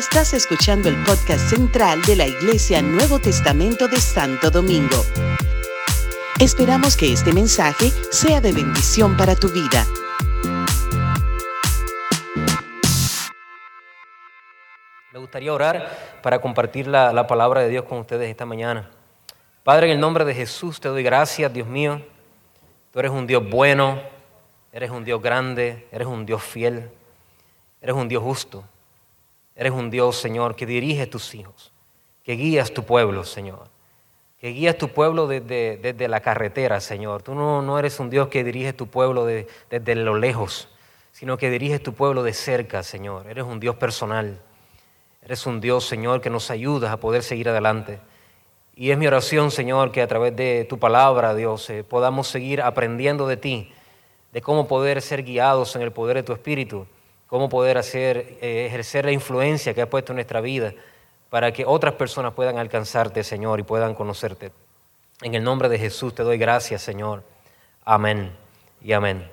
Estás escuchando el podcast central de la Iglesia Nuevo Testamento de Santo Domingo. Esperamos que este mensaje sea de bendición para tu vida. Me gustaría orar para compartir la, la palabra de Dios con ustedes esta mañana. Padre, en el nombre de Jesús te doy gracias, Dios mío. Tú eres un Dios bueno, eres un Dios grande, eres un Dios fiel, eres un Dios justo. Eres un Dios, Señor, que dirige tus hijos, que guías tu pueblo, Señor. Que guías tu pueblo desde, la carretera, Señor. Tú no, no, eres un Dios que dirige tu pueblo desde lo lejos, sino que diriges tu pueblo de cerca, Señor. Eres un Dios personal. Eres un Dios, Señor, que nos ayuda a poder seguir adelante. Y es mi oración, Señor, que a través de tu palabra, Dios, eh, podamos seguir aprendiendo de ti, de cómo poder ser guiados en el poder de tu Espíritu cómo poder hacer, eh, ejercer la influencia que has puesto en nuestra vida para que otras personas puedan alcanzarte, Señor, y puedan conocerte. En el nombre de Jesús te doy gracias, Señor. Amén y amén.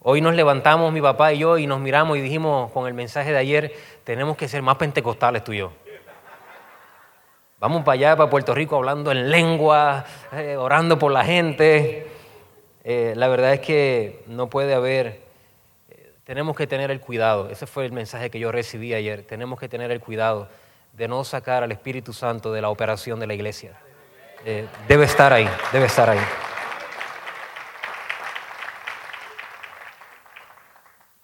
Hoy nos levantamos, mi papá y yo, y nos miramos y dijimos con el mensaje de ayer, tenemos que ser más pentecostales tú y yo. Vamos para allá, para Puerto Rico, hablando en lengua, eh, orando por la gente. Eh, la verdad es que no puede haber tenemos que tener el cuidado, ese fue el mensaje que yo recibí ayer, tenemos que tener el cuidado de no sacar al Espíritu Santo de la operación de la iglesia. Eh, debe estar ahí, debe estar ahí.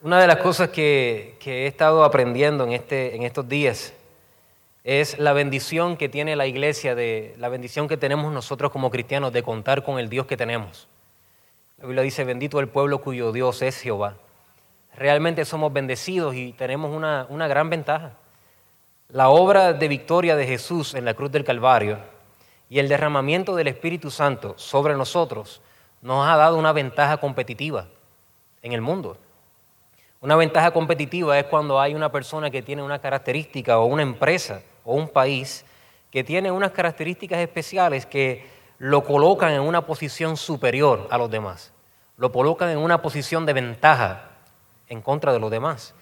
Una de las cosas que, he estado aprendiendo en, este, en estos días es la bendición que tiene la iglesia, la bendición que tenemos nosotros como cristianos de contar con el Dios que tenemos. La Biblia dice, bendito el pueblo cuyo Dios es Jehová realmente somos bendecidos y tenemos una, gran ventaja. La obra de victoria de Jesús en la cruz del Calvario y el derramamiento del Espíritu Santo sobre nosotros nos ha dado una ventaja competitiva en el mundo. Una ventaja competitiva es cuando hay una persona que tiene una característica o una empresa o un país que tiene unas características especiales que lo colocan en una posición superior a los demás, lo colocan en una posición de ventaja en contra de los demás.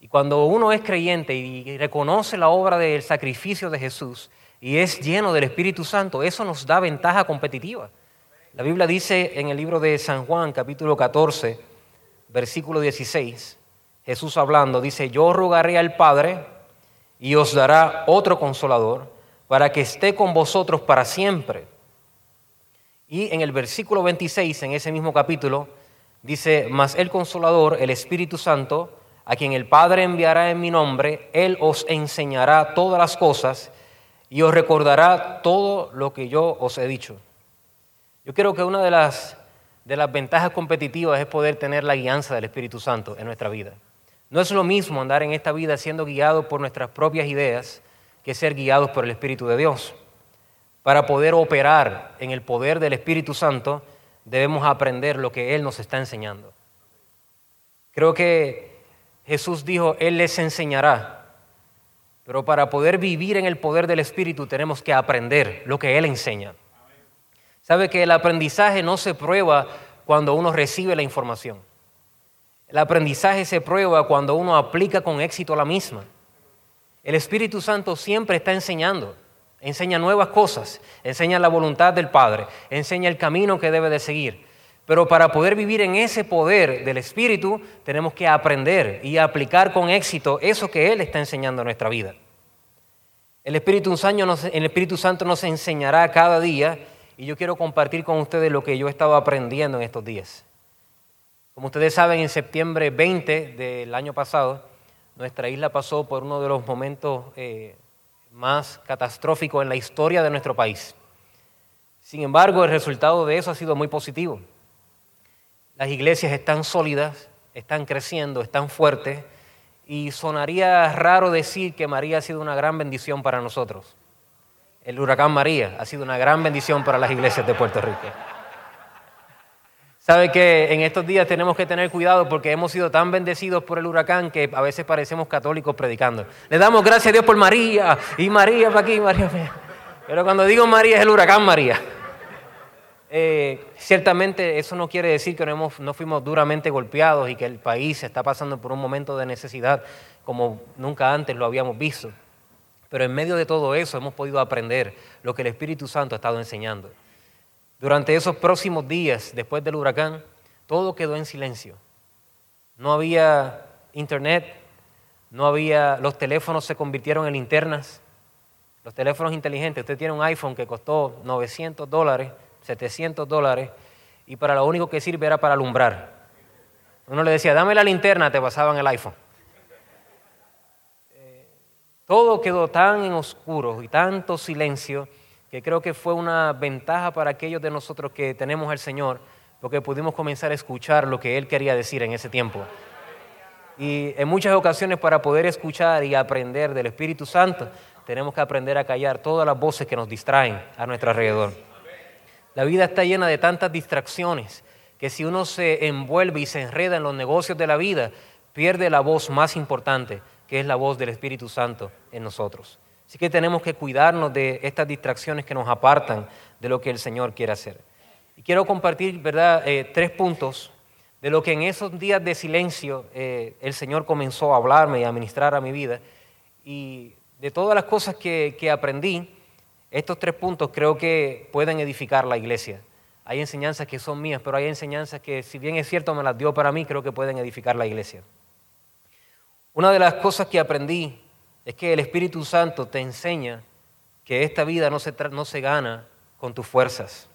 Y cuando uno es creyente y reconoce la obra del sacrificio de Jesús y es lleno del Espíritu Santo, eso nos da ventaja competitiva. La Biblia dice en el libro de San Juan, capítulo 14, versículo 16, Jesús hablando, dice, yo rogaré al Padre y os dará otro consolador para que esté con vosotros para siempre. Y en el versículo 26, en ese mismo capítulo, Dice, mas el consolador, el Espíritu Santo, a quien el Padre enviará en mi nombre, Él os enseñará todas las cosas y os recordará todo lo que yo os he dicho. Yo creo que una de las, de las ventajas competitivas es poder tener la guianza del Espíritu Santo en nuestra vida. No es lo mismo andar en esta vida siendo guiado por nuestras propias ideas que ser guiados por el Espíritu de Dios. Para poder operar en el poder del Espíritu Santo, debemos aprender lo que Él nos está enseñando. Creo que Jesús dijo, Él les enseñará. Pero para poder vivir en el poder del Espíritu tenemos que aprender lo que Él enseña. Sabe que el aprendizaje no se prueba cuando uno recibe la información. El aprendizaje se prueba cuando uno aplica con éxito la misma. El Espíritu Santo siempre está enseñando enseña nuevas cosas, enseña la voluntad del Padre, enseña el camino que debe de seguir. Pero para poder vivir en ese poder del Espíritu, tenemos que aprender y aplicar con éxito eso que Él está enseñando en nuestra vida. El Espíritu, el Espíritu Santo nos enseñará cada día y yo quiero compartir con ustedes lo que yo he estado aprendiendo en estos días. Como ustedes saben, en septiembre 20 del año pasado, nuestra isla pasó por uno de los momentos eh, más catastrófico en la historia de nuestro país. Sin embargo, el resultado de eso ha sido muy positivo. Las iglesias están sólidas, están creciendo, están fuertes y sonaría raro decir que María ha sido una gran bendición para nosotros. El huracán María ha sido una gran bendición para las iglesias de Puerto Rico. Sabe que en estos días tenemos que tener cuidado porque hemos sido tan bendecidos por el huracán que a veces parecemos católicos predicando. Le damos gracias a Dios por María y María para aquí, María. Pero cuando digo María es el huracán María. Eh, ciertamente eso no quiere decir que no, no fuimos duramente golpeados y que el país está pasando por un momento de necesidad como nunca antes lo habíamos visto. Pero en medio de todo eso hemos podido aprender lo que el Espíritu Santo ha estado enseñando. Durante esos próximos días, después del huracán, todo quedó en silencio. No había internet, no había, los teléfonos se convirtieron en linternas, los teléfonos inteligentes. Usted tiene un iPhone que costó 900 dólares, 700 dólares, y para lo único que sirve era para alumbrar. Uno le decía, dame la linterna, te pasaban el iPhone. Eh, todo quedó tan en oscuro y tanto silencio que creo que fue una ventaja para aquellos de nosotros que tenemos al Señor, porque pudimos comenzar a escuchar lo que Él quería decir en ese tiempo. Y en muchas ocasiones para poder escuchar y aprender del Espíritu Santo, tenemos que aprender a callar todas las voces que nos distraen a nuestro alrededor. La vida está llena de tantas distracciones que si uno se envuelve y se enreda en los negocios de la vida, pierde la voz más importante, que es la voz del Espíritu Santo en nosotros. Así que tenemos que cuidarnos de estas distracciones que nos apartan de lo que el Señor quiere hacer. Y quiero compartir, ¿verdad?, eh, tres puntos de lo que en esos días de silencio eh, el Señor comenzó a hablarme y a ministrar a mi vida. Y de todas las cosas que, que aprendí, estos tres puntos creo que pueden edificar la iglesia. Hay enseñanzas que son mías, pero hay enseñanzas que, si bien es cierto, me las dio para mí, creo que pueden edificar la iglesia. Una de las cosas que aprendí es que el Espíritu Santo te enseña que esta vida no se, no se gana con tus fuerzas.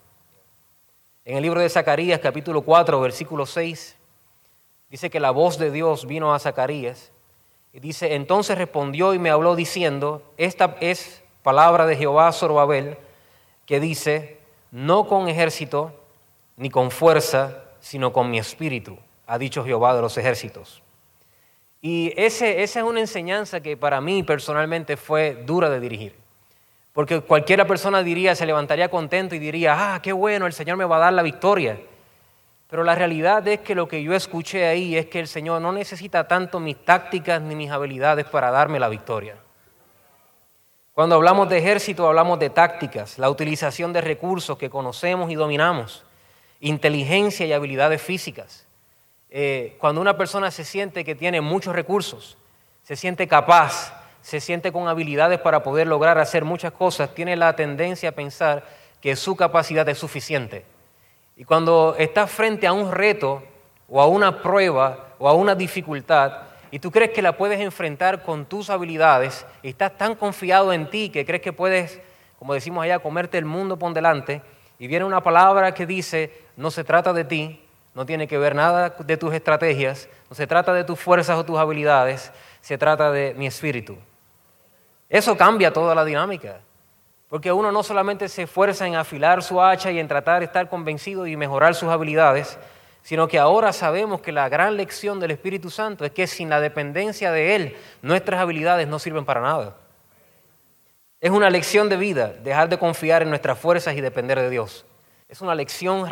En el libro de Zacarías, capítulo 4, versículo 6, dice que la voz de Dios vino a Zacarías y dice, entonces respondió y me habló diciendo, esta es palabra de Jehová Zorobabel, que dice, no con ejército ni con fuerza, sino con mi espíritu, ha dicho Jehová de los ejércitos. Y ese, esa es una enseñanza que para mí personalmente fue dura de dirigir. Porque cualquiera persona diría, se levantaría contento y diría, ah, qué bueno, el Señor me va a dar la victoria. Pero la realidad es que lo que yo escuché ahí es que el Señor no necesita tanto mis tácticas ni mis habilidades para darme la victoria. Cuando hablamos de ejército hablamos de tácticas, la utilización de recursos que conocemos y dominamos, inteligencia y habilidades físicas. Eh, cuando una persona se siente que tiene muchos recursos, se siente capaz, se siente con habilidades para poder lograr hacer muchas cosas, tiene la tendencia a pensar que su capacidad es suficiente. Y cuando estás frente a un reto o a una prueba o a una dificultad y tú crees que la puedes enfrentar con tus habilidades y estás tan confiado en ti que crees que puedes, como decimos allá, comerte el mundo por delante y viene una palabra que dice, no se trata de ti, no tiene que ver nada de tus estrategias, no se trata de tus fuerzas o tus habilidades, se trata de mi espíritu. Eso cambia toda la dinámica. Porque uno no solamente se esfuerza en afilar su hacha y en tratar de estar convencido y mejorar sus habilidades, sino que ahora sabemos que la gran lección del Espíritu Santo es que sin la dependencia de Él, nuestras habilidades no sirven para nada. Es una lección de vida dejar de confiar en nuestras fuerzas y depender de Dios. Es una lección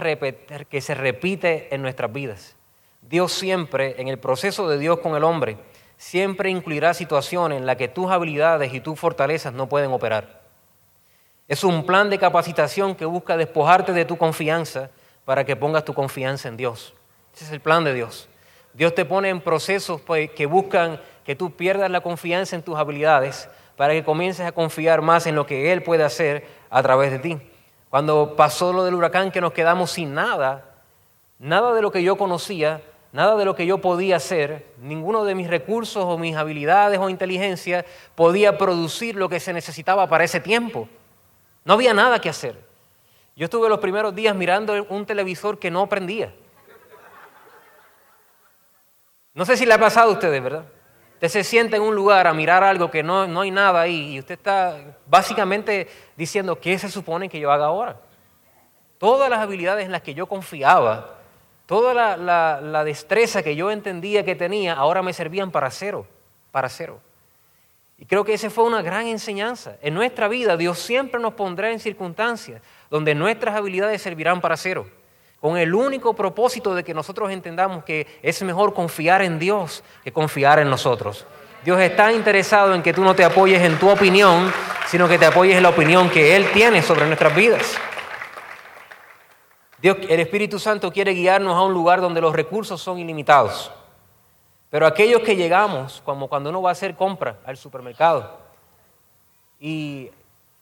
que se repite en nuestras vidas. Dios siempre, en el proceso de Dios con el hombre, siempre incluirá situaciones en las que tus habilidades y tus fortalezas no pueden operar. Es un plan de capacitación que busca despojarte de tu confianza para que pongas tu confianza en Dios. Ese es el plan de Dios. Dios te pone en procesos pues, que buscan que tú pierdas la confianza en tus habilidades para que comiences a confiar más en lo que Él puede hacer a través de ti. Cuando pasó lo del huracán que nos quedamos sin nada, nada de lo que yo conocía, nada de lo que yo podía hacer, ninguno de mis recursos o mis habilidades o inteligencia podía producir lo que se necesitaba para ese tiempo. No había nada que hacer. Yo estuve los primeros días mirando un televisor que no prendía. No sé si le ha pasado a ustedes, ¿verdad? Usted se sienta en un lugar a mirar algo que no, no hay nada ahí y usted está básicamente diciendo, ¿qué se supone que yo haga ahora? Todas las habilidades en las que yo confiaba, toda la, la destreza que yo entendía que tenía, ahora me servían para cero, para cero. Y creo que esa fue una gran enseñanza. En nuestra vida Dios siempre nos pondrá en circunstancias donde nuestras habilidades servirán para cero, con el único propósito de que nosotros entendamos que es mejor confiar en Dios que confiar en nosotros. Dios está interesado en que tú no te apoyes en tu opinión, sino que te apoyes en la opinión que Él tiene sobre nuestras vidas. El Espíritu Santo quiere guiarnos a un lugar donde los recursos son ilimitados. Pero aquellos que llegamos, como cuando uno va a hacer compra al supermercado, y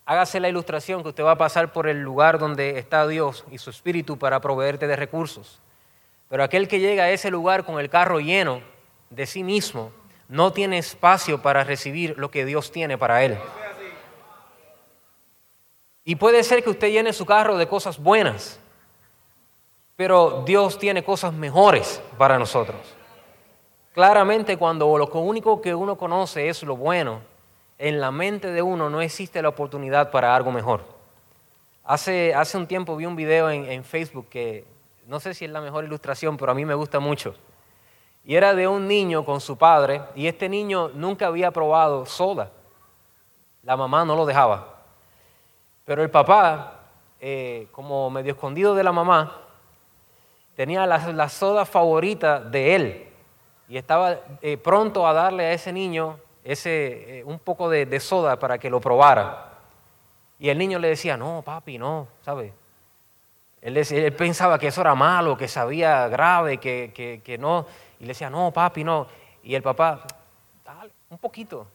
hágase la ilustración que usted va a pasar por el lugar donde está Dios y su Espíritu para proveerte de recursos. Pero aquel que llega a ese lugar con el carro lleno de sí mismo, no tiene espacio para recibir lo que Dios tiene para él. Y puede ser que usted llene su carro de cosas buenas, pero Dios tiene cosas mejores para nosotros. Claramente cuando lo único que uno conoce es lo bueno, en la mente de uno no existe la oportunidad para algo mejor. Hace, hace un tiempo vi un video en, en Facebook que no sé si es la mejor ilustración, pero a mí me gusta mucho. Y era de un niño con su padre, y este niño nunca había probado soda. La mamá no lo dejaba. Pero el papá, eh, como medio escondido de la mamá, tenía la, soda favorita de él y estaba eh, pronto a darle a ese niño ese, eh, un poco de, soda para que lo probara. Y el niño le decía, no, papi, no, ¿sabe? Él, él pensaba que eso era malo, que sabía grave, que, que, no. Y le decía, no, papi, no. Y el papá, dale, un poquito,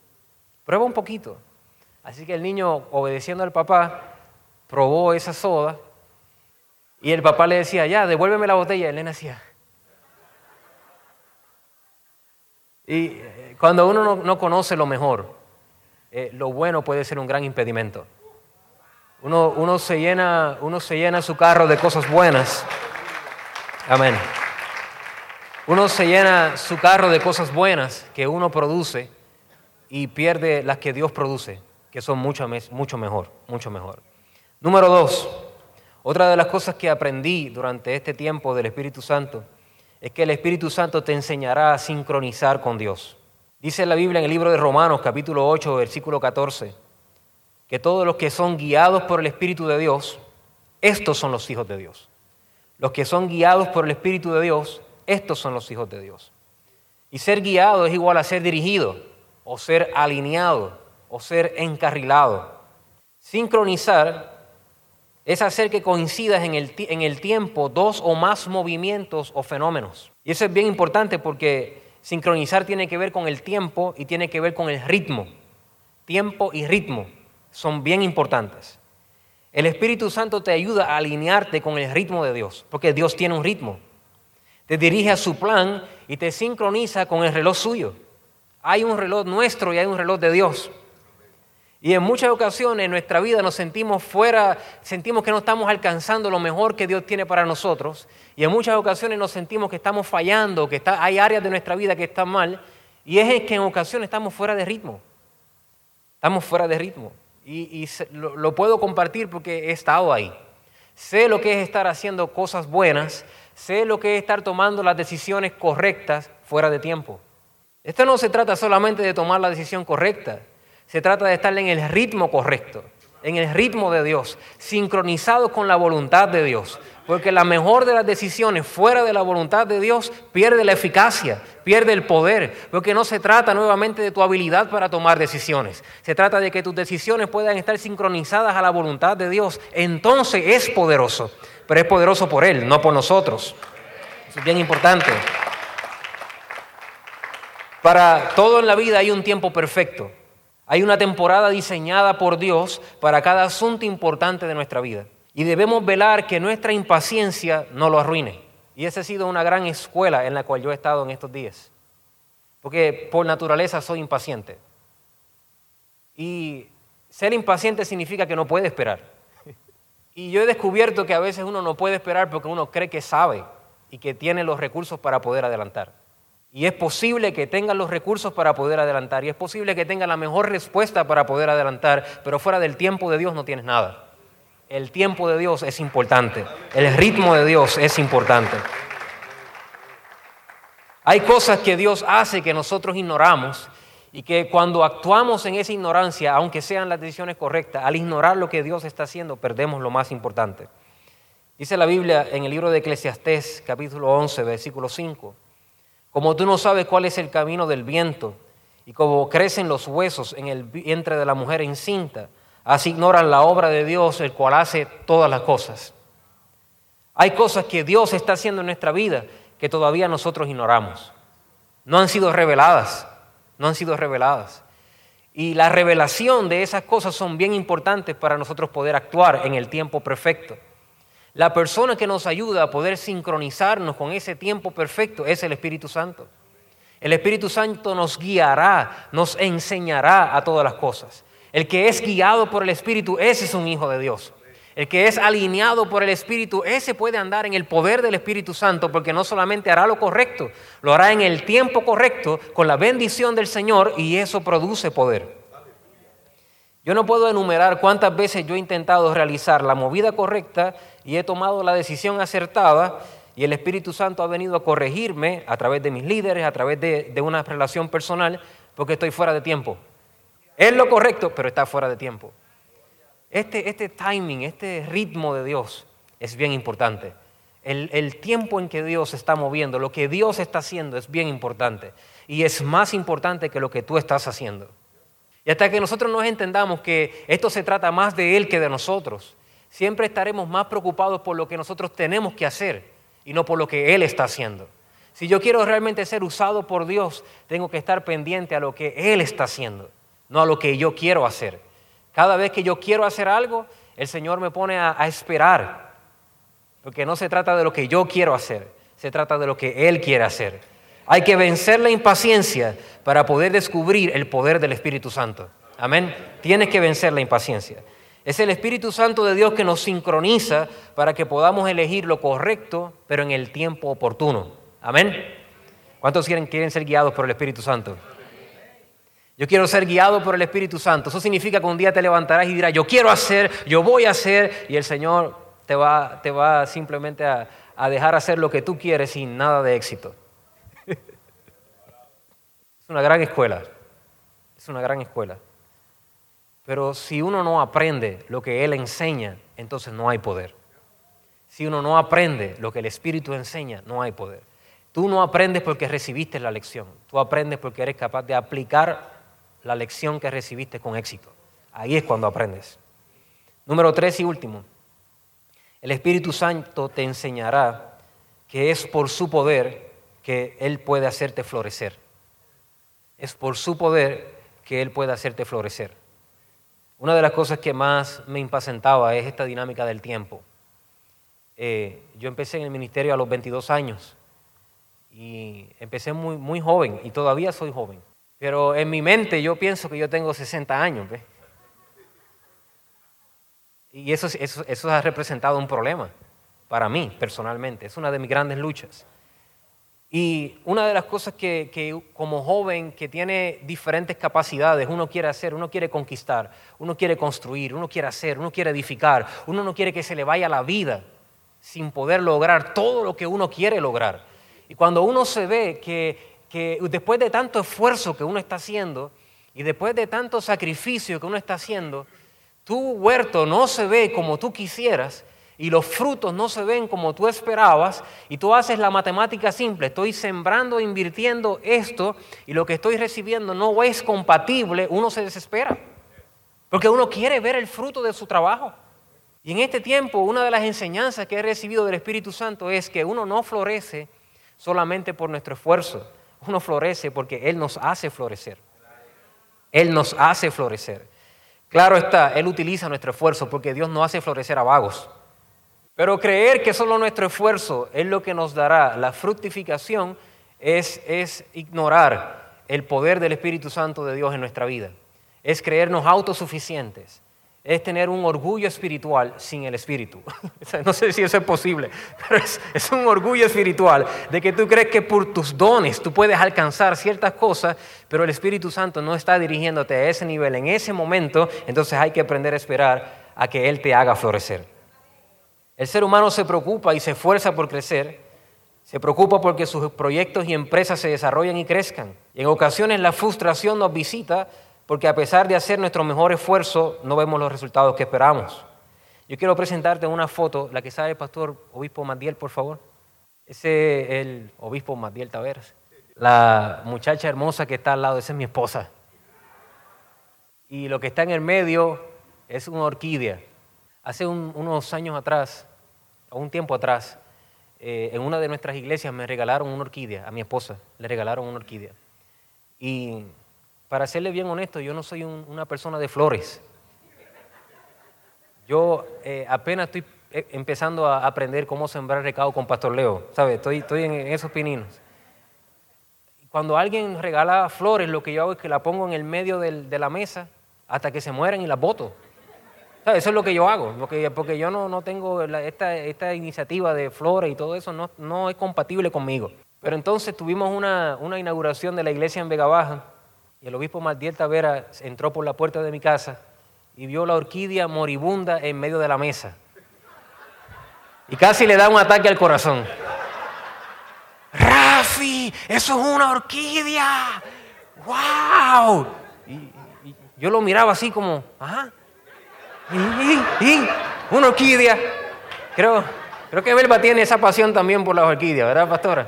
prueba un poquito. Así que el niño, obedeciendo al papá, probó esa soda y el papá le decía, ya, devuélveme la botella. Y le decía. Y cuando uno no, conoce lo mejor, eh, lo bueno puede ser un gran impedimento. Uno, se llena, uno se llena su carro de cosas buenas. Amén. Uno se llena su carro de cosas buenas que uno produce y pierde las que Dios produce que son mucho, mucho mejor, mucho mejor. Número dos, otra de las cosas que aprendí durante este tiempo del Espíritu Santo es que el Espíritu Santo te enseñará a sincronizar con Dios. Dice la Biblia en el libro de Romanos capítulo 8, versículo 14, que todos los que son guiados por el Espíritu de Dios, estos son los hijos de Dios. Los que son guiados por el Espíritu de Dios, estos son los hijos de Dios. Y ser guiado es igual a ser dirigido o ser alineado o ser encarrilado. Sincronizar es hacer que coincidas en el, en el tiempo dos o más movimientos o fenómenos. Y eso es bien importante porque sincronizar tiene que ver con el tiempo y tiene que ver con el ritmo. Tiempo y ritmo son bien importantes. El Espíritu Santo te ayuda a alinearte con el ritmo de Dios, porque Dios tiene un ritmo. Te dirige a su plan y te sincroniza con el reloj suyo. Hay un reloj nuestro y hay un reloj de Dios. Y en muchas ocasiones en nuestra vida nos sentimos fuera, sentimos que no estamos alcanzando lo mejor que Dios tiene para nosotros. Y en muchas ocasiones nos sentimos que estamos fallando, que hay áreas de nuestra vida que están mal. Y es que en ocasiones estamos fuera de ritmo. Estamos fuera de ritmo. Y, lo, lo puedo compartir porque he estado ahí. Sé lo que es estar haciendo cosas buenas. Sé lo que es estar tomando las decisiones correctas fuera de tiempo. Esto no se trata solamente de tomar la decisión correcta. Se trata de estar en el ritmo correcto, en el ritmo de Dios, sincronizado con la voluntad de Dios. Porque la mejor de las decisiones fuera de la voluntad de Dios pierde la eficacia, pierde el poder. Porque no se trata nuevamente de tu habilidad para tomar decisiones. Se trata de que tus decisiones puedan estar sincronizadas a la voluntad de Dios. Entonces es poderoso. Pero es poderoso por Él, no por nosotros. Eso es bien importante. Para todo en la vida hay un tiempo perfecto. Hay una temporada diseñada por Dios para cada asunto importante de nuestra vida. Y debemos velar que nuestra impaciencia no lo arruine. Y esa ha sido una gran escuela en la cual yo he estado en estos días. Porque por naturaleza soy impaciente. Y ser impaciente significa que no puede esperar. Y yo he descubierto que a veces uno no puede esperar porque uno cree que sabe y que tiene los recursos para poder adelantar. Y es posible que tengan los recursos para poder adelantar. Y es posible que tengan la mejor respuesta para poder adelantar. Pero fuera del tiempo de Dios no tienes nada. El tiempo de Dios es importante. El ritmo de Dios es importante. Hay cosas que Dios hace que nosotros ignoramos y que cuando actuamos en esa ignorancia, aunque sean las decisiones correctas, al ignorar lo que Dios está haciendo, perdemos lo más importante. Dice la Biblia en el libro de Eclesiastés, capítulo 11, versículo 5. Como tú no sabes cuál es el camino del viento y como crecen los huesos en el vientre de la mujer encinta, así ignoran la obra de Dios, el cual hace todas las cosas. Hay cosas que Dios está haciendo en nuestra vida que todavía nosotros ignoramos. No han sido reveladas, no han sido reveladas. Y la revelación de esas cosas son bien importantes para nosotros poder actuar en el tiempo perfecto. La persona que nos ayuda a poder sincronizarnos con ese tiempo perfecto es el Espíritu Santo. El Espíritu Santo nos guiará, nos enseñará a todas las cosas. El que es guiado por el Espíritu, ese es un hijo de Dios. El que es alineado por el Espíritu, ese puede andar en el poder del Espíritu Santo porque no solamente hará lo correcto, lo hará en el tiempo correcto, con la bendición del Señor y eso produce poder. Yo no puedo enumerar cuántas veces yo he intentado realizar la movida correcta y he tomado la decisión acertada y el Espíritu Santo ha venido a corregirme a través de mis líderes, a través de, una relación personal, porque estoy fuera de tiempo. Es lo correcto, pero está fuera de tiempo. Este, este timing, este ritmo de Dios es bien importante. El, el, tiempo en que Dios está moviendo, lo que Dios está haciendo es bien importante. Y es más importante que lo que tú estás haciendo. Y hasta que nosotros nos entendamos que esto se trata más de Él que de nosotros, siempre estaremos más preocupados por lo que nosotros tenemos que hacer y no por lo que Él está haciendo. Si yo quiero realmente ser usado por Dios, tengo que estar pendiente a lo que Él está haciendo, no a lo que yo quiero hacer. Cada vez que yo quiero hacer algo, el Señor me pone a, esperar. Porque no se trata de lo que yo quiero hacer, se trata de lo que Él quiere hacer. Hay que vencer la impaciencia para poder descubrir el poder del Espíritu Santo. Amén. Tienes que vencer la impaciencia. Es el Espíritu Santo de Dios que nos sincroniza para que podamos elegir lo correcto, pero en el tiempo oportuno. Amén. ¿Cuántos quieren, quieren ser guiados por el Espíritu Santo? Yo quiero ser guiado por el Espíritu Santo. Eso significa que un día te levantarás y dirás, yo quiero hacer, yo voy a hacer, y el Señor te va, te va simplemente a, a dejar hacer lo que tú quieres sin nada de éxito. es una gran escuela, es una gran escuela. Pero si uno no aprende lo que Él enseña, entonces no hay poder. Si uno no aprende lo que el Espíritu enseña, no hay poder. Tú no aprendes porque recibiste la lección, tú aprendes porque eres capaz de aplicar la lección que recibiste con éxito. Ahí es cuando aprendes. Número tres y último, el Espíritu Santo te enseñará que es por su poder que Él puede hacerte florecer. Es por su poder que Él puede hacerte florecer. Una de las cosas que más me impacientaba es esta dinámica del tiempo. Eh, yo empecé en el ministerio a los 22 años y empecé muy, muy joven y todavía soy joven. Pero en mi mente yo pienso que yo tengo 60 años. Y eso, eso, ha representado un problema para mí personalmente. Es una de mis grandes luchas. Y una de las cosas que, que, como joven que tiene diferentes capacidades, uno quiere hacer, uno quiere conquistar, uno quiere construir, uno quiere hacer, uno quiere edificar, uno no quiere que se le vaya la vida sin poder lograr todo lo que uno quiere lograr. Y cuando uno se ve que que después de tanto esfuerzo que uno está haciendo y después de tanto sacrificio que uno está haciendo, tu huerto no se ve como tú quisieras y los frutos no se ven como tú esperabas y tú haces la matemática simple, estoy sembrando, invirtiendo esto y lo que estoy recibiendo no es compatible, uno se desespera. Porque uno quiere ver el fruto de su trabajo. Y en este tiempo, una de las enseñanzas que he recibido del Espíritu Santo es que uno no florece solamente por nuestro esfuerzo, uno florece porque Él nos hace florecer. Él nos hace florecer. Claro está, Él utiliza nuestro esfuerzo porque Dios no hace florecer a vagos. Pero creer que solo nuestro esfuerzo es lo que nos dará la fructificación es, es ignorar el poder del Espíritu Santo de Dios en nuestra vida. Es creernos autosuficientes es tener un orgullo espiritual sin el espíritu. no sé si eso es posible, pero es, un orgullo espiritual de que tú crees que por tus dones tú puedes alcanzar ciertas cosas, pero el Espíritu Santo no está dirigiéndote a ese nivel en ese momento, entonces hay que aprender a esperar a que Él te haga florecer. El ser humano se preocupa y se esfuerza por crecer, se preocupa porque sus proyectos y empresas se desarrollen y crezcan. Y en ocasiones la frustración nos visita porque a pesar de hacer nuestro mejor esfuerzo, no vemos los resultados que esperamos. Yo quiero presentarte una foto, la que sale el pastor obispo Madiel, por favor. Ese es el obispo Madiel Taveras. La muchacha hermosa que está al lado, esa es mi esposa. Y lo que está en el medio es una orquídea. Hace unos años atrás, un tiempo atrás, eh, en una de nuestras iglesias me regalaron una orquídea, a mi esposa le regalaron una orquídea. Y para serle bien honesto, yo no soy una persona de flores. Yo eh, apenas estoy eh, empezando a aprender cómo sembrar recado con Pastor Leo, ¿sabes? Estoy, estoy en, esos pininos. Cuando alguien regala flores, lo que yo hago es que la pongo en el medio de la mesa hasta que se mueran y las boto. Eso es lo que yo hago, porque, porque yo no, no tengo esta, esta, iniciativa de flores y todo eso, no, no es compatible conmigo. Pero entonces tuvimos una, una inauguración de la iglesia en Vega Baja y el obispo Mardiel Tavera entró por la puerta de mi casa y vio la orquídea moribunda en medio de la mesa. Y casi le da un ataque al corazón. Rafi, eso es una orquídea. ¡Wow! Y, yo lo miraba así como, ajá. ¿Y, una orquídea. Creo, creo que Belva tiene esa pasión también por las orquídeas, ¿verdad, pastora?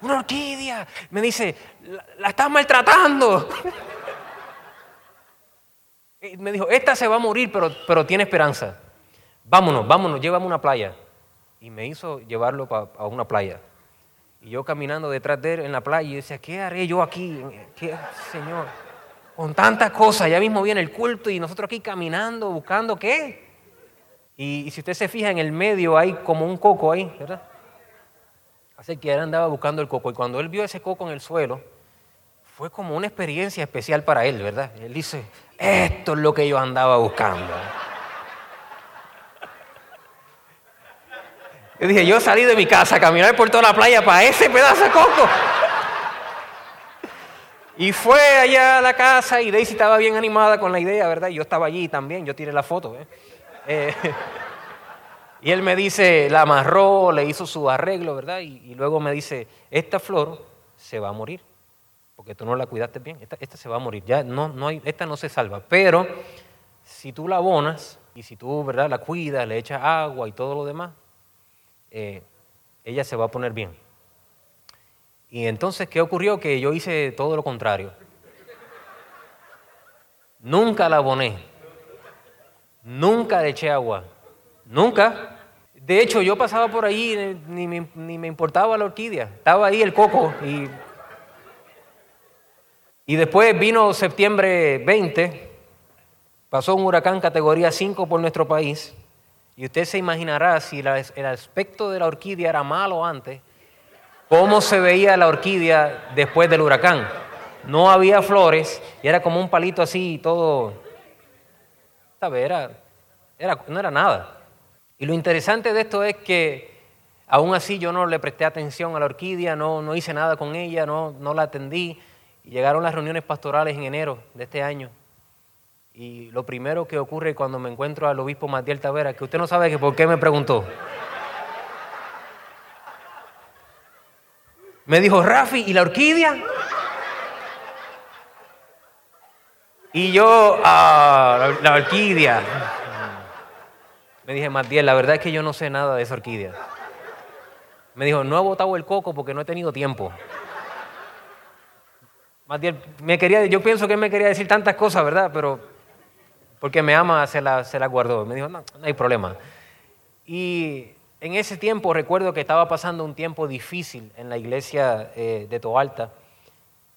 Una orquídea. Me dice, la, la estás maltratando. Me dijo, esta se va a morir, pero, pero tiene esperanza. Vámonos, vámonos, llévame a una playa. Y me hizo llevarlo a una playa. Y yo caminando detrás de él en la playa y decía, ¿qué haré yo aquí? ¿Qué, Señor, con tantas cosas, ya mismo viene el culto y nosotros aquí caminando, buscando qué. Y, si usted se fija en el medio hay como un coco ahí, ¿verdad? Así que él andaba buscando el coco y cuando él vio ese coco en el suelo, fue como una experiencia especial para él, ¿verdad? Él dice, esto es lo que yo andaba buscando. Yo dije, yo salí de mi casa a caminar por toda la playa para ese pedazo de coco. Y fue allá a la casa y Daisy estaba bien animada con la idea, ¿verdad? Y yo estaba allí también, yo tiré la foto. ¿eh? Eh, y él me dice, la amarró, le hizo su arreglo, ¿verdad? Y, luego me dice, esta flor se va a morir, porque tú no la cuidaste bien, esta, se va a morir, ya no, no hay, esta no se salva. Pero si tú la abonas y si tú, ¿verdad? La cuidas, le echas agua y todo lo demás, eh, ella se va a poner bien. Y entonces, ¿qué ocurrió? Que yo hice todo lo contrario. Nunca la aboné. Nunca le eché agua. Nunca. De hecho, yo pasaba por allí, ni me, ni me importaba la orquídea. Estaba ahí el coco. Y, y después vino septiembre 20. Pasó un huracán categoría 5 por nuestro país. Y usted se imaginará si el aspecto de la orquídea era malo antes cómo se veía la orquídea después del huracán. No había flores y era como un palito así, todo, ¿sabes? Era, no era nada. Y lo interesante de esto es que aún así yo no le presté atención a la orquídea, no, no hice nada con ella, no, no la atendí. Y llegaron las reuniones pastorales en enero de este año. Y lo primero que ocurre cuando me encuentro al obispo Matiel Tavera, que usted no sabe que por qué me preguntó. Me dijo, Rafi, ¿y la orquídea? Y yo, ah, la, orquídea. Me dije, Matiel, la verdad es que yo no sé nada de esa orquídea. Me dijo, no he botado el coco porque no he tenido tiempo. Matiel, me quería, yo pienso que él me quería decir tantas cosas, ¿verdad? Pero porque me ama, se la, se la guardó. Me dijo, no, no hay problema. Y en ese tiempo recuerdo que estaba pasando un tiempo difícil en la iglesia eh, de Toalta,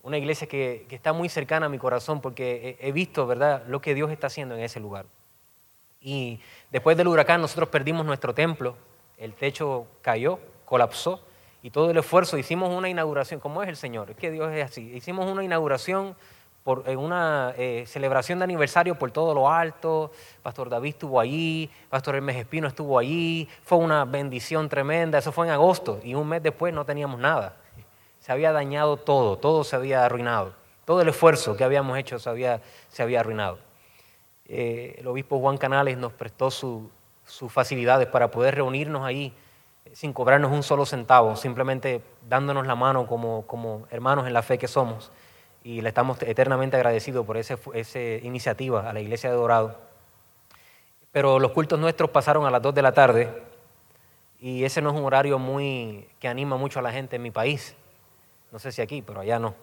una iglesia que, está muy cercana a mi corazón porque he, visto, ¿verdad?, lo que Dios está haciendo en ese lugar. Y después del huracán nosotros perdimos nuestro templo, el techo cayó, colapsó y todo el esfuerzo, hicimos una inauguración, como es el Señor, es que Dios es así, hicimos una inauguración por, en una eh, celebración de aniversario por todo lo alto. Pastor David estuvo allí, Pastor Hermes Espino estuvo allí. Fue una bendición tremenda. Eso fue en agosto y un mes después no teníamos nada. Se había dañado todo, todo se había arruinado. Todo el esfuerzo que habíamos hecho se había, se había arruinado. Eh, el obispo Juan Canales nos prestó sus facilidades para poder reunirnos eh, sin cobrarnos un solo centavo, simplemente dándonos la mano como, como hermanos en la fe que somos y le estamos eternamente agradecidos por esa iniciativa a la Iglesia de Dorado. Pero los cultos nuestros pasaron a las 2 de la tarde y ese no es un horario muy que anima mucho a la gente en mi país. No sé si aquí, pero allá no.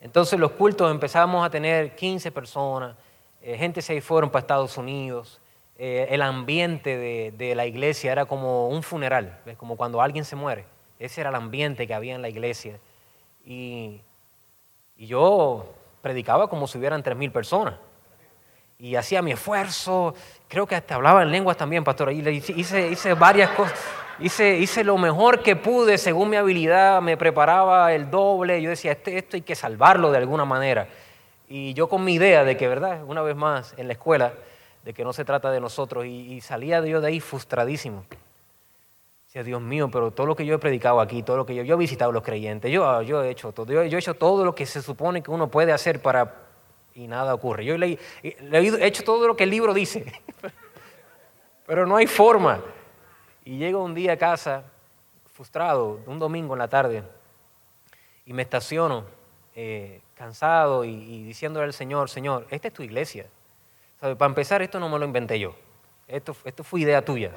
Entonces los cultos empezamos a tener 15 personas, eh, gente se fueron para Estados Unidos, eh, el ambiente de, la iglesia era como un funeral, como cuando alguien se muere. Ese era el ambiente que había en la iglesia. Y, yo predicaba como si hubieran tres mil personas. Y hacía mi esfuerzo, creo que hasta hablaba en lenguas también, pastor. Y hice, varias cosas. Hice, lo mejor que pude según mi habilidad, me preparaba el doble, yo decía, este, esto hay que salvarlo de alguna manera. Y yo con mi idea de que, ¿verdad? Una vez más, en la escuela, de que no se trata de nosotros. Y, salía yo de ahí frustradísimo. Dios mío, pero todo lo que yo he predicado aquí, todo lo que yo, yo he visitado a los creyentes, yo, yo he hecho todo, yo, he hecho todo lo que se supone que uno puede hacer para... Y nada ocurre. Yo he, he hecho todo lo que el libro dice, pero no hay forma. Y llego un día a casa, frustrado, un domingo en la tarde, y me estaciono eh, cansado y, diciéndole al Señor, Señor, esta es tu iglesia. Para empezar, esto no me lo inventé yo. Esto fue idea tuya.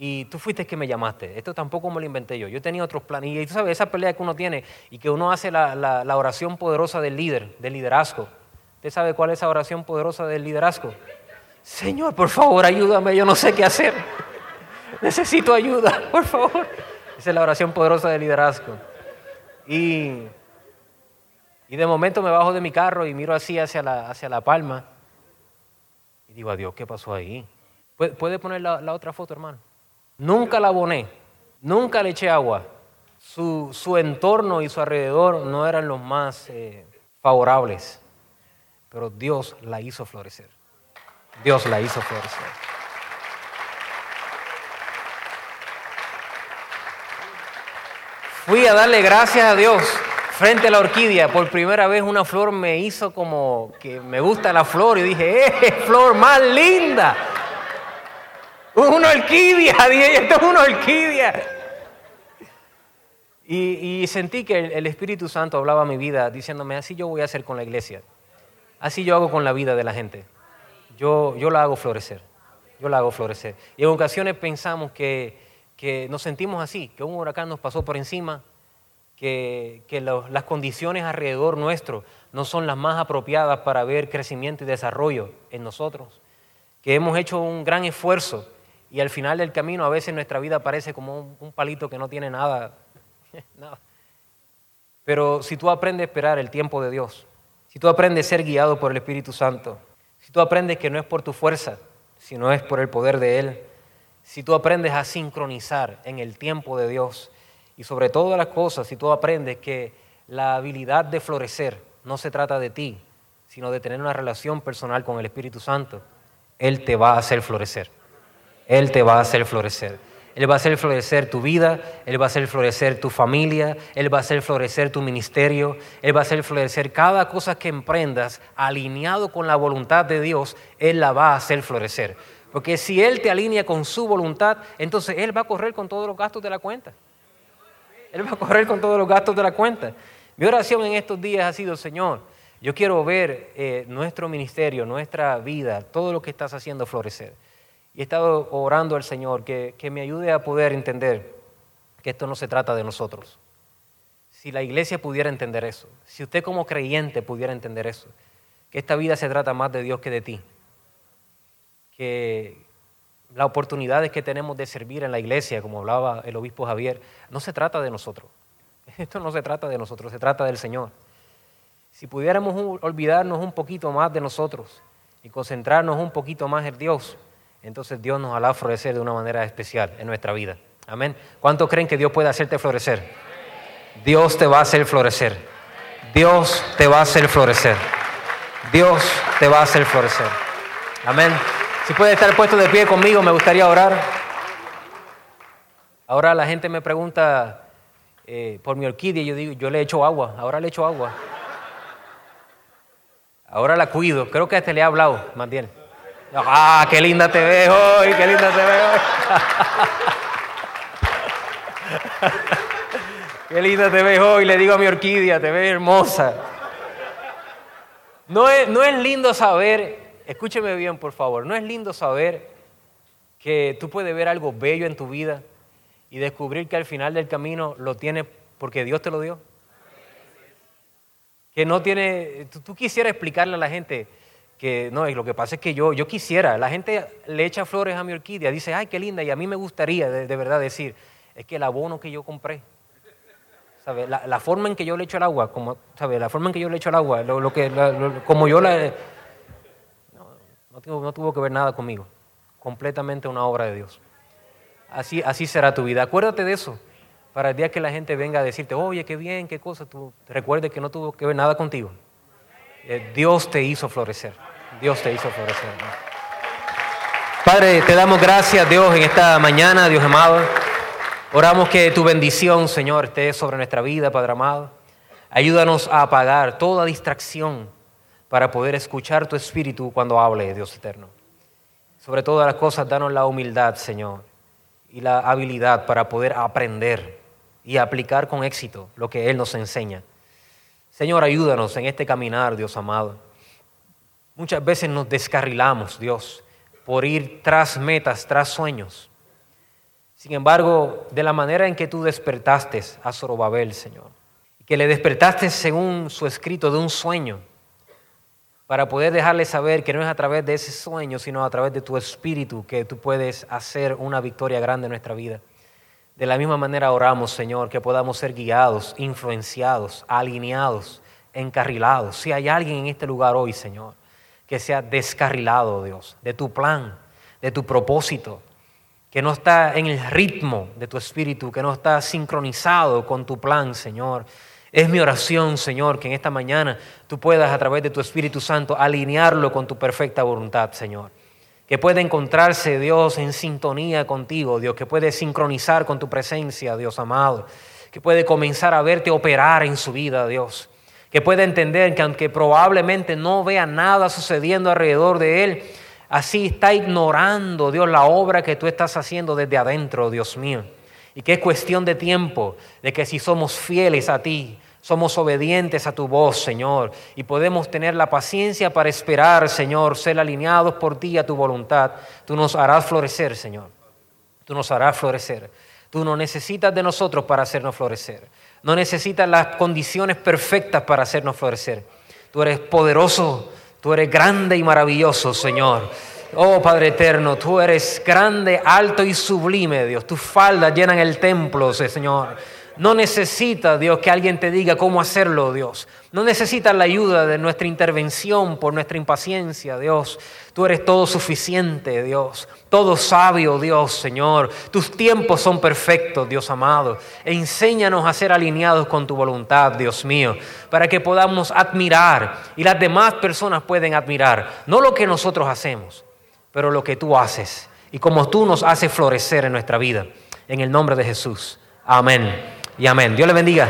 Y tú fuiste el que me llamaste. Esto tampoco me lo inventé yo. Yo tenía otros planes. Y tú sabes, esa pelea que uno tiene y que uno hace la, la, oración poderosa del líder, del liderazgo. ¿Usted sabe cuál es esa oración poderosa del liderazgo? Señor, por favor, ayúdame. Yo no sé qué hacer. Necesito ayuda, por favor. Esa es la oración poderosa del liderazgo. Y, y de momento me bajo de mi carro y miro así hacia la, hacia la palma y digo, adiós, ¿qué pasó ahí? ¿Puede poner la, otra foto, hermano? Nunca la aboné, nunca le eché agua. Su, su entorno y su alrededor no eran los más eh, favorables, pero Dios la hizo florecer. Dios la hizo florecer. Fui a darle gracias a Dios frente a la orquídea, por primera vez una flor me hizo como que me gusta la flor y dije, ¡eh, flor más linda! Una orquídea, esto es una orquídea. Y, sentí que el, Espíritu Santo hablaba a mi vida diciéndome, así yo voy a hacer con la iglesia, así yo hago con la vida de la gente. Yo, yo la hago florecer, yo la hago florecer. Y en ocasiones pensamos que, que nos sentimos así, que un huracán nos pasó por encima, que, las condiciones alrededor nuestro no son las más apropiadas para ver crecimiento y desarrollo en nosotros, que hemos hecho un gran esfuerzo y al final del camino a veces nuestra vida parece como un, palito que no tiene nada, nada. Pero si tú aprendes a esperar el tiempo de Dios, si tú aprendes a ser guiado por el Espíritu Santo, si tú aprendes que no es por tu fuerza, sino es por el poder de Él, si tú aprendes a sincronizar en el tiempo de Dios, y sobre todas las cosas, si tú aprendes que la habilidad de florecer no se trata de ti, sino de tener una relación personal con el Espíritu Santo, Él te va a hacer florecer. Él te va a hacer florecer. Él va a hacer florecer tu vida, Él va a hacer florecer tu familia, Él va a hacer florecer tu ministerio, Él va a hacer florecer cada cosa que emprendas alineado con la voluntad de Dios, Él la va a hacer florecer. Porque si Él te alinea con su voluntad, entonces Él va a correr con todos los gastos de la cuenta. Él va a correr con todos los gastos de la cuenta. Mi oración en estos días ha sido, Señor, yo quiero ver eh, nuestro ministerio, nuestra vida, todo lo que estás haciendo florecer. Y he estado orando al Señor que, que me ayude a poder entender que esto no se trata de nosotros. Si la iglesia pudiera entender eso, si usted como creyente pudiera entender eso, que esta vida se trata más de Dios que de ti, que, las oportunidades que tenemos de servir en la iglesia, como hablaba el obispo Javier, no se trata de nosotros. Esto no se trata de nosotros, se trata del Señor. Si pudiéramos olvidarnos un poquito más de nosotros y concentrarnos un poquito más en Dios, entonces Dios nos hará florecer de una manera especial en nuestra vida. Amén. ¿Cuántos creen que Dios puede hacerte florecer? Dios te va a hacer florecer. Dios te va a hacer florecer. Dios te va a hacer florecer. Amén. Si puede estar puesto de pie conmigo, me gustaría orar. Ahora la gente me pregunta eh, por mi orquídea, yo digo, yo le echo agua, ahora le echo agua. Ahora la cuido, creo que hasta le he hablado, más. Ah, qué linda te ves hoy, qué linda te ves hoy. qué linda te ves hoy, le digo a mi orquídea, te ves hermosa. No es, no es lindo saber escúcheme bien, por favor, ¿no es lindo saber que tú puedes ver algo bello en tu vida y descubrir que al final del camino lo tienes porque Dios te lo dio? Que no tiene, tú, quisieras explicarle a la gente que no, lo que pasa es que yo, yo quisiera, la gente le echa flores a mi orquídea, dice, ay, qué linda, y a mí me gustaría de, verdad decir, es que el abono que yo compré, ¿sabe? La, forma en que yo le echo el agua, como. La forma en que yo le echo el agua, lo, que, como yo la... No, tuvo, no tuvo que ver nada conmigo, completamente una obra de Dios. Así, así será tu vida. Acuérdate de eso, para el día que la gente venga a decirte, oye, qué bien, qué cosa, tú recuerdes que no tuvo que ver nada contigo. Eh, Dios te hizo florecer. Dios te hizo florecer. Padre, te damos gracias, Dios, en esta mañana, Dios amado. Oramos que tu bendición, Señor, esté sobre nuestra vida, Padre amado. Ayúdanos a apagar toda distracción para poder escuchar tu espíritu cuando hable, Dios eterno. Sobre todas las cosas, danos la humildad, Señor, y la habilidad para poder aprender y aplicar con éxito lo que Él nos enseña. Señor, ayúdanos en este caminar, Dios amado. Muchas veces nos descarrilamos, Dios, por ir tras metas, tras sueños. Sin embargo, de la manera en que tú despertaste a Zorobabel, Señor, que le despertaste según su escrito de un sueño, para poder dejarle saber que no es a través de ese sueño, sino a través de tu espíritu que tú puedes hacer una victoria grande en nuestra vida. De la misma manera oramos, Señor, que podamos ser guiados, influenciados, alineados, encarrilados. Si hay alguien en este lugar hoy, Señor, que sea descarrilado, Dios, de tu plan, de tu propósito, que no está en el ritmo de tu espíritu, que no está sincronizado con tu plan, Señor. Es mi oración, Señor, que en esta mañana tú puedas a través de tu Espíritu Santo alinearlo con tu perfecta voluntad, Señor. Que puede encontrarse Dios en sintonía contigo, Dios, que puede sincronizar con tu presencia, Dios amado, que puede comenzar a verte operar en su vida, Dios, que puede entender que aunque probablemente no vea nada sucediendo alrededor de él, así está ignorando, Dios, la obra que tú estás haciendo desde adentro, Dios mío, y que es cuestión de tiempo, de que si somos fieles a ti, somos obedientes a tu voz, Señor, y podemos tener la paciencia para esperar, Señor, ser alineados por ti a tu voluntad. Tú nos harás florecer, Señor. Tú nos harás florecer. Tú no necesitas de nosotros para hacernos florecer. No necesitas las condiciones perfectas para hacernos florecer. Tú eres poderoso, tú eres grande y maravilloso, Señor. Oh Padre eterno, tú eres grande, alto y sublime, Dios. Tus faldas llenan el templo, Señor. No necesitas, Dios, que alguien te diga cómo hacerlo, Dios. No necesitas la ayuda de nuestra intervención por nuestra impaciencia, Dios. Tú eres todo suficiente, Dios. Todo sabio, Dios, Señor. Tus tiempos son perfectos, Dios amado. E enséñanos a ser alineados con tu voluntad, Dios mío, para que podamos admirar y las demás personas pueden admirar, no lo que nosotros hacemos, pero lo que tú haces y como tú nos haces florecer en nuestra vida. En el nombre de Jesús. Amén y amén. Dios le bendiga.